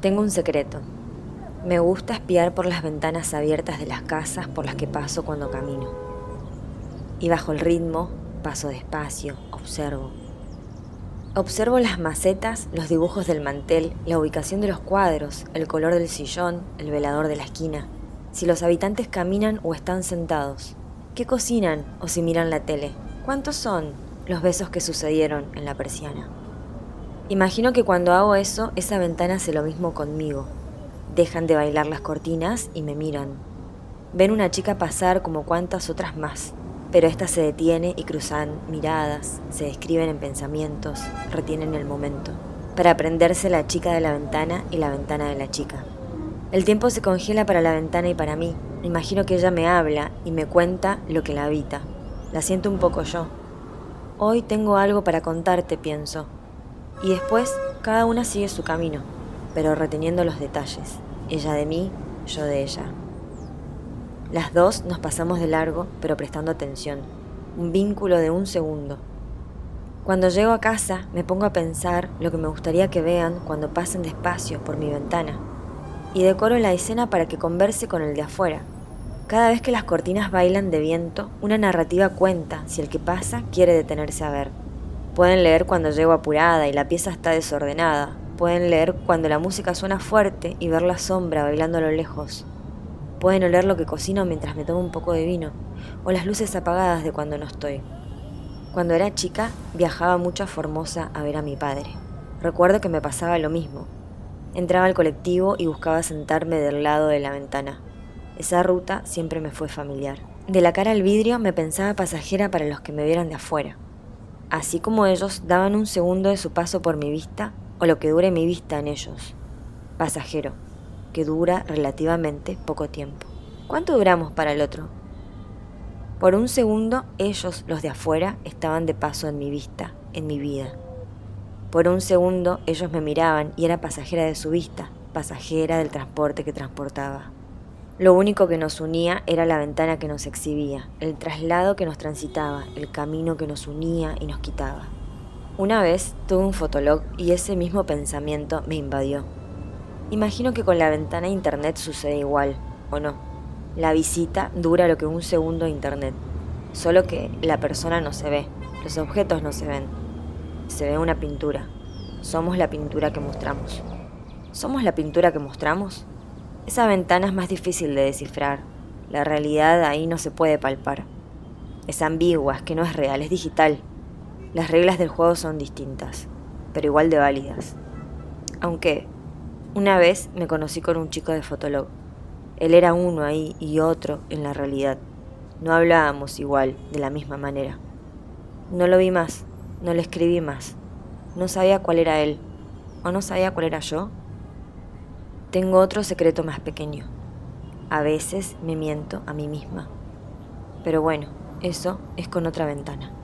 Tengo un secreto. Me gusta espiar por las ventanas abiertas de las casas por las que paso cuando camino. Y bajo el ritmo, paso despacio, observo. Observo las macetas, los dibujos del mantel, la ubicación de los cuadros, el color del sillón, el velador de la esquina, si los habitantes caminan o están sentados, qué cocinan o si miran la tele, cuántos son los besos que sucedieron en la persiana. Imagino que cuando hago eso, esa ventana hace lo mismo conmigo. Dejan de bailar las cortinas y me miran. Ven una chica pasar como cuantas otras más, pero esta se detiene y cruzan miradas, se describen en pensamientos, retienen el momento, para aprenderse la chica de la ventana y la ventana de la chica. El tiempo se congela para la ventana y para mí. Imagino que ella me habla y me cuenta lo que la habita. La siento un poco yo. Hoy tengo algo para contarte, pienso, y después cada una sigue su camino, pero reteniendo los detalles, ella de mí, yo de ella. Las dos nos pasamos de largo, pero prestando atención, un vínculo de un segundo. Cuando llego a casa me pongo a pensar lo que me gustaría que vean cuando pasen despacio por mi ventana, y decoro la escena para que converse con el de afuera. Cada vez que las cortinas bailan de viento, una narrativa cuenta si el que pasa quiere detenerse a ver. Pueden leer cuando llego apurada y la pieza está desordenada. Pueden leer cuando la música suena fuerte y ver la sombra bailando a lo lejos. Pueden oler lo que cocino mientras me tomo un poco de vino, o las luces apagadas de cuando no estoy. Cuando era chica, viajaba mucho a Formosa a ver a mi padre. Recuerdo que me pasaba lo mismo. Entraba al colectivo y buscaba sentarme del lado de la ventana. Esa ruta siempre me fue familiar. De la cara al vidrio me pensaba pasajera para los que me vieran de afuera así como ellos daban un segundo de su paso por mi vista o lo que dure mi vista en ellos. Pasajero, que dura relativamente poco tiempo. ¿Cuánto duramos para el otro? Por un segundo ellos, los de afuera, estaban de paso en mi vista, en mi vida. Por un segundo ellos me miraban y era pasajera de su vista, pasajera del transporte que transportaba. Lo único que nos unía era la ventana que nos exhibía, el traslado que nos transitaba, el camino que nos unía y nos quitaba. Una vez tuve un fotolog y ese mismo pensamiento me invadió. Imagino que con la ventana internet sucede igual, ¿o no? La visita dura lo que un segundo de internet, solo que la persona no se ve, los objetos no se ven. Se ve una pintura. Somos la pintura que mostramos. ¿Somos la pintura que mostramos? Esa ventana es más difícil de descifrar. La realidad ahí no se puede palpar. Es ambigua, es que no es real, es digital. Las reglas del juego son distintas, pero igual de válidas. Aunque, una vez me conocí con un chico de Fotolog. Él era uno ahí y otro en la realidad. No hablábamos igual, de la misma manera. No lo vi más, no le escribí más. No sabía cuál era él, o no sabía cuál era yo. Tengo otro secreto más pequeño. A veces me miento a mí misma. Pero bueno, eso es con otra ventana.